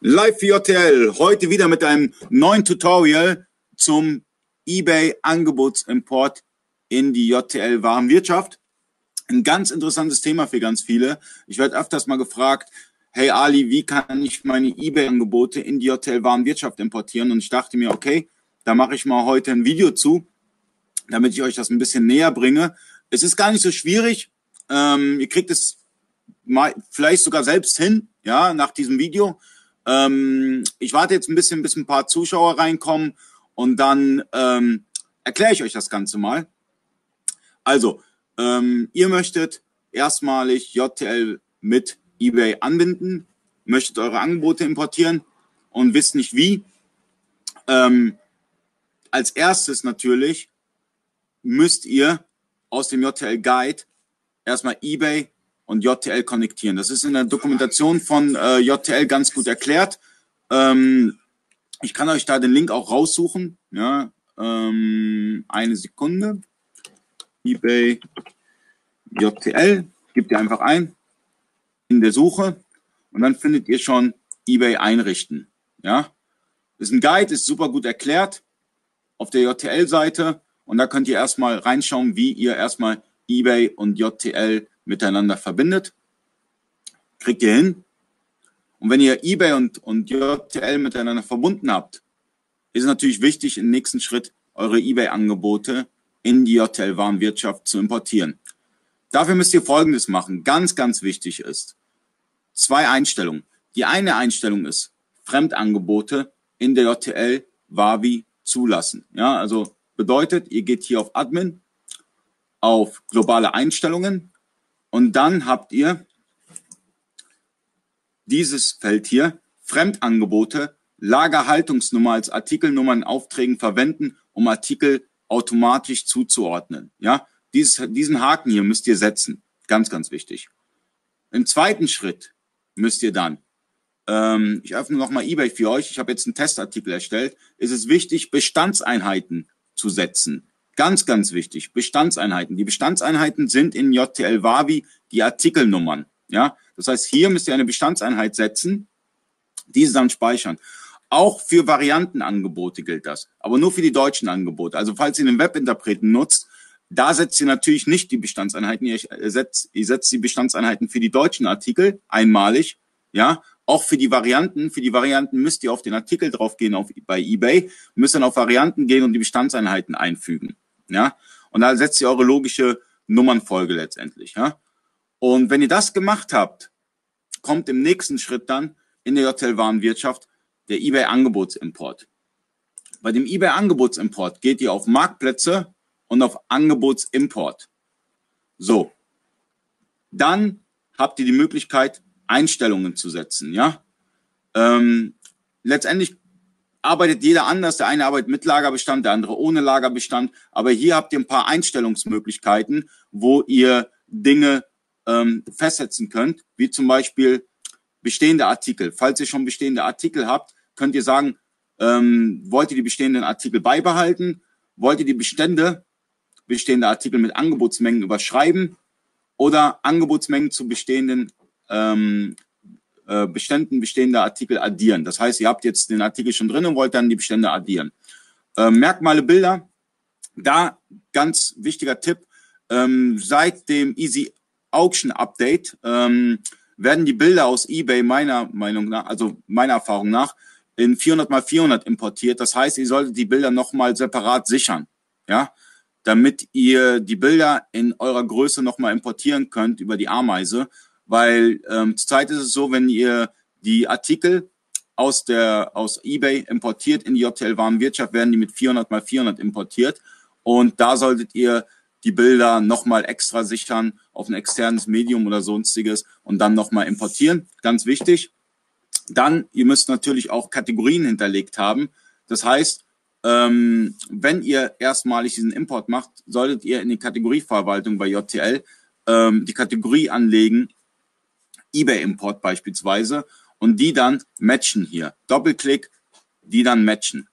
Live für JTL. Heute wieder mit einem neuen Tutorial zum eBay Angebotsimport in die JTL Warenwirtschaft. Ein ganz interessantes Thema für ganz viele. Ich werde öfters mal gefragt, hey Ali, wie kann ich meine eBay Angebote in die JTL Warenwirtschaft importieren? Und ich dachte mir, okay, da mache ich mal heute ein Video zu, damit ich euch das ein bisschen näher bringe. Es ist gar nicht so schwierig. Ähm, ihr kriegt es vielleicht sogar selbst hin, ja, nach diesem Video. Ähm, ich warte jetzt ein bisschen, bis ein paar Zuschauer reinkommen und dann ähm, erkläre ich euch das Ganze mal. Also, ähm, ihr möchtet erstmalig JTL mit eBay anbinden, möchtet eure Angebote importieren und wisst nicht wie. Ähm, als erstes natürlich müsst ihr aus dem JTL Guide erstmal eBay und JTL konnektieren. Das ist in der Dokumentation von äh, JTL ganz gut erklärt. Ähm, ich kann euch da den Link auch raussuchen. Ja, ähm, eine Sekunde. eBay JTL. Gebt ihr einfach ein in der Suche und dann findet ihr schon eBay einrichten. Ja, ist ein Guide, ist super gut erklärt auf der JTL-Seite und da könnt ihr erstmal reinschauen, wie ihr erstmal eBay und JTL miteinander verbindet. Kriegt ihr hin. Und wenn ihr eBay und, und JTL miteinander verbunden habt, ist natürlich wichtig, im nächsten Schritt eure eBay-Angebote in die JTL-Warenwirtschaft zu importieren. Dafür müsst ihr Folgendes machen. Ganz, ganz wichtig ist zwei Einstellungen. Die eine Einstellung ist Fremdangebote in der JTL Wavi zulassen. Ja, also bedeutet, ihr geht hier auf Admin, auf globale Einstellungen und dann habt ihr dieses Feld hier, Fremdangebote, Lagerhaltungsnummer als Artikelnummer in Aufträgen verwenden, um Artikel automatisch zuzuordnen. Ja, dieses, diesen Haken hier müsst ihr setzen. Ganz, ganz wichtig. Im zweiten Schritt müsst ihr dann, ähm, ich öffne nochmal eBay für euch, ich habe jetzt einen Testartikel erstellt, ist es wichtig, Bestandseinheiten zu setzen. Ganz, ganz wichtig. Bestandseinheiten. Die Bestandseinheiten sind in JTL Wavi die Artikelnummern. Ja, das heißt, hier müsst ihr eine Bestandseinheit setzen, diese dann speichern. Auch für Variantenangebote gilt das, aber nur für die deutschen Angebote. Also falls ihr den Webinterpreten nutzt, da setzt ihr natürlich nicht die Bestandseinheiten, ihr setzt, ihr setzt die Bestandseinheiten für die deutschen Artikel einmalig, ja, auch für die Varianten. Für die Varianten müsst ihr auf den Artikel draufgehen auf, bei eBay, müsst dann auf Varianten gehen und die Bestandseinheiten einfügen. Ja, und da setzt ihr eure logische Nummernfolge letztendlich. Ja, und wenn ihr das gemacht habt, kommt im nächsten Schritt dann in der Hotelwarenwirtschaft der eBay Angebotsimport. Bei dem eBay Angebotsimport geht ihr auf Marktplätze und auf Angebotsimport. So. Dann habt ihr die Möglichkeit, Einstellungen zu setzen, ja. Ähm, letztendlich arbeitet jeder anders. Der eine arbeitet mit Lagerbestand, der andere ohne Lagerbestand. Aber hier habt ihr ein paar Einstellungsmöglichkeiten, wo ihr Dinge ähm, festsetzen könnt, wie zum Beispiel bestehende Artikel. Falls ihr schon bestehende Artikel habt, könnt ihr sagen, ähm, wollt ihr die bestehenden Artikel beibehalten? Wollt ihr die Bestände, bestehende Artikel mit Angebotsmengen überschreiben? Oder Angebotsmengen zu bestehenden ähm, äh, Beständen bestehender Artikel addieren. Das heißt, ihr habt jetzt den Artikel schon drin und wollt dann die Bestände addieren. Äh, Merkmale Bilder, da ganz wichtiger Tipp, ähm, seit dem Easy Auction Update ähm, werden die Bilder aus eBay meiner Meinung nach, also meiner Erfahrung nach, in 400 mal 400 importiert. Das heißt, ihr solltet die Bilder nochmal separat sichern, ja, damit ihr die Bilder in eurer Größe nochmal importieren könnt über die Ameise weil ähm, zurzeit ist es so, wenn ihr die Artikel aus der aus eBay importiert in die JTL Warenwirtschaft, werden die mit 400 mal 400 importiert und da solltet ihr die Bilder nochmal extra sichern auf ein externes Medium oder sonstiges und dann nochmal importieren. Ganz wichtig. Dann, ihr müsst natürlich auch Kategorien hinterlegt haben. Das heißt, ähm, wenn ihr erstmalig diesen Import macht, solltet ihr in die Kategorieverwaltung bei JTL ähm, die Kategorie anlegen, eBay-Import beispielsweise und die dann matchen hier. Doppelklick, die dann matchen.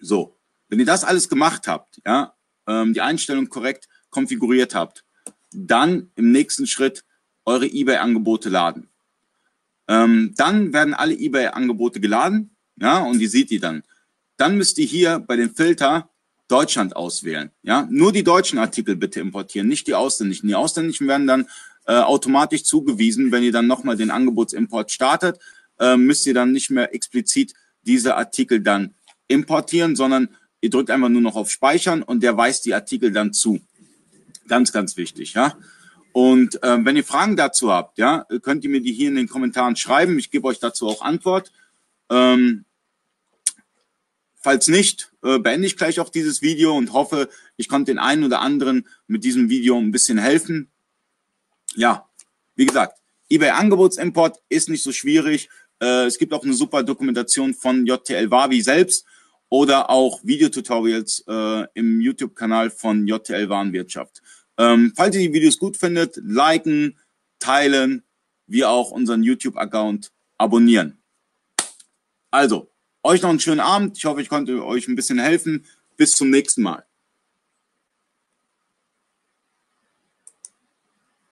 So, wenn ihr das alles gemacht habt, ja, ähm, die Einstellung korrekt konfiguriert habt, dann im nächsten Schritt eure eBay-Angebote laden. Ähm, dann werden alle eBay-Angebote geladen, ja, und die sieht ihr dann. Dann müsst ihr hier bei dem Filter Deutschland auswählen. Ja, nur die deutschen Artikel bitte importieren, nicht die ausländischen. Die ausländischen werden dann äh, automatisch zugewiesen, wenn ihr dann nochmal den Angebotsimport startet, äh, müsst ihr dann nicht mehr explizit diese Artikel dann importieren, sondern ihr drückt einfach nur noch auf Speichern und der weist die Artikel dann zu. Ganz, ganz wichtig, ja. Und äh, wenn ihr Fragen dazu habt, ja, könnt ihr mir die hier in den Kommentaren schreiben. Ich gebe euch dazu auch Antwort. Ähm, falls nicht, äh, beende ich gleich auch dieses Video und hoffe, ich konnte den einen oder anderen mit diesem Video ein bisschen helfen. Ja, wie gesagt, eBay Angebotsimport ist nicht so schwierig. Äh, es gibt auch eine super Dokumentation von JTL Wavi selbst oder auch Videotutorials äh, im YouTube-Kanal von JTL Warenwirtschaft. Ähm, falls ihr die Videos gut findet, liken, teilen, wie auch unseren YouTube-Account abonnieren. Also, euch noch einen schönen Abend. Ich hoffe, ich konnte euch ein bisschen helfen. Bis zum nächsten Mal.